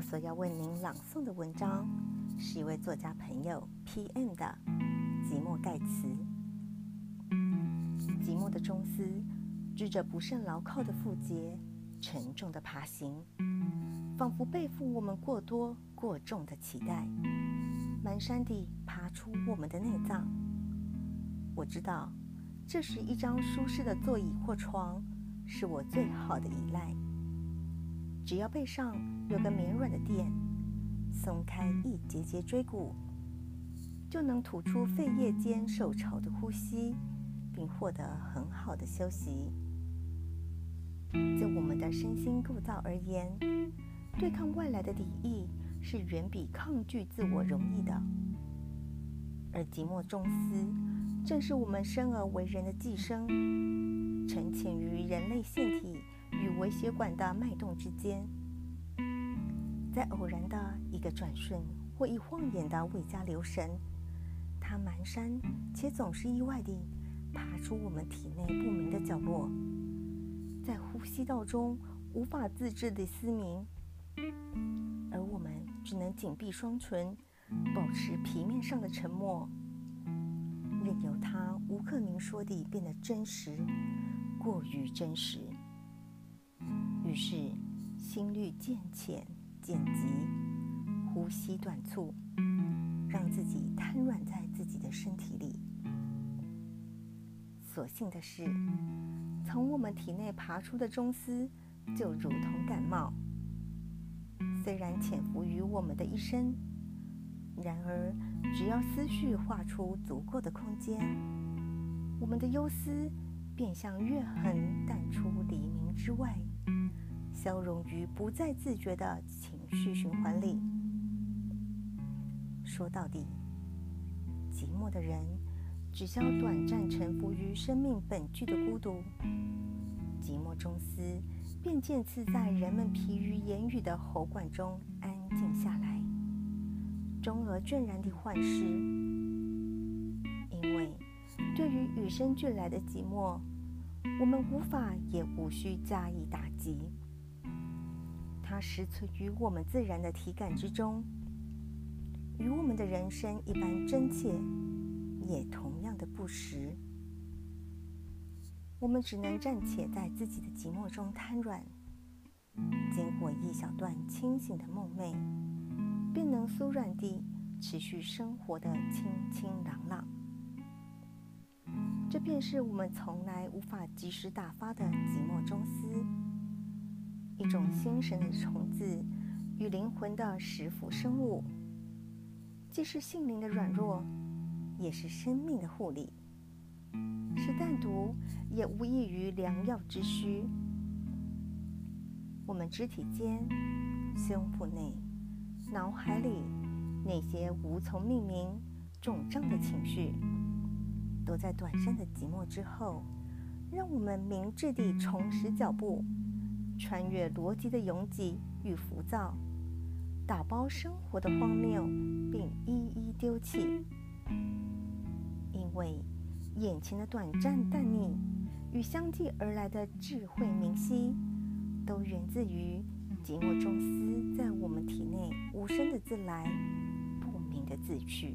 我所要为您朗诵的文章，是一位作家朋友 P.M. 的《寂寞盖茨》。寂寞的中丝织着不甚牢靠的副节，沉重的爬行，仿佛背负我们过多过重的期待，蹒跚地爬出我们的内脏。我知道，这是一张舒适的座椅或床，是我最好的依赖。只要背上有个绵软的垫，松开一节节椎骨，就能吐出肺叶间受潮的呼吸，并获得很好的休息。就我们的身心构造而言，对抗外来的敌意是远比抗拒自我容易的。而寂寞重思，正是我们生而为人的寄生，沉潜于人类腺体。与微血管的脉动之间，在偶然的一个转瞬或一晃眼的未加留神，它蹒跚且总是意外地爬出我们体内不明的角落，在呼吸道中无法自制地嘶鸣，而我们只能紧闭双唇，保持皮面上的沉默，任由它无可明说地变得真实，过于真实。于是，心率渐浅渐急，呼吸短促，让自己瘫软在自己的身体里。所幸的是，从我们体内爬出的中丝，就如同感冒，虽然潜伏于我们的一生，然而只要思绪画出足够的空间，我们的忧思便像月痕淡出黎明之外。消融于不再自觉的情绪循环里。说到底，寂寞的人只消短暂沉浮于生命本具的孤独，寂寞中思便渐次在人们疲于言语的喉管中安静下来，终而倦然地幻失。因为对于与生俱来的寂寞，我们无法也无需加以打击。它实存于我们自然的体感之中，与我们的人生一般真切，也同样的不实。我们只能暂且在自己的寂寞中瘫软，经过一小段清醒的梦寐，便能酥软地持续生活的清清朗朗。这便是我们从来无法及时打发的寂寞中思。一种心神的虫子与灵魂的食腐生物，既是性灵的软弱，也是生命的护理，是淡毒，也无异于良药之需。我们肢体间、胸腹内、脑海里那些无从命名、肿胀的情绪，都在短暂的寂寞之后，让我们明智地重拾脚步。穿越逻辑的拥挤与浮躁，打包生活的荒谬，并一一丢弃。因为眼前的短暂淡逆与相继而来的智慧明晰，都源自于寂寞中思在我们体内无声的自来，不明的自去。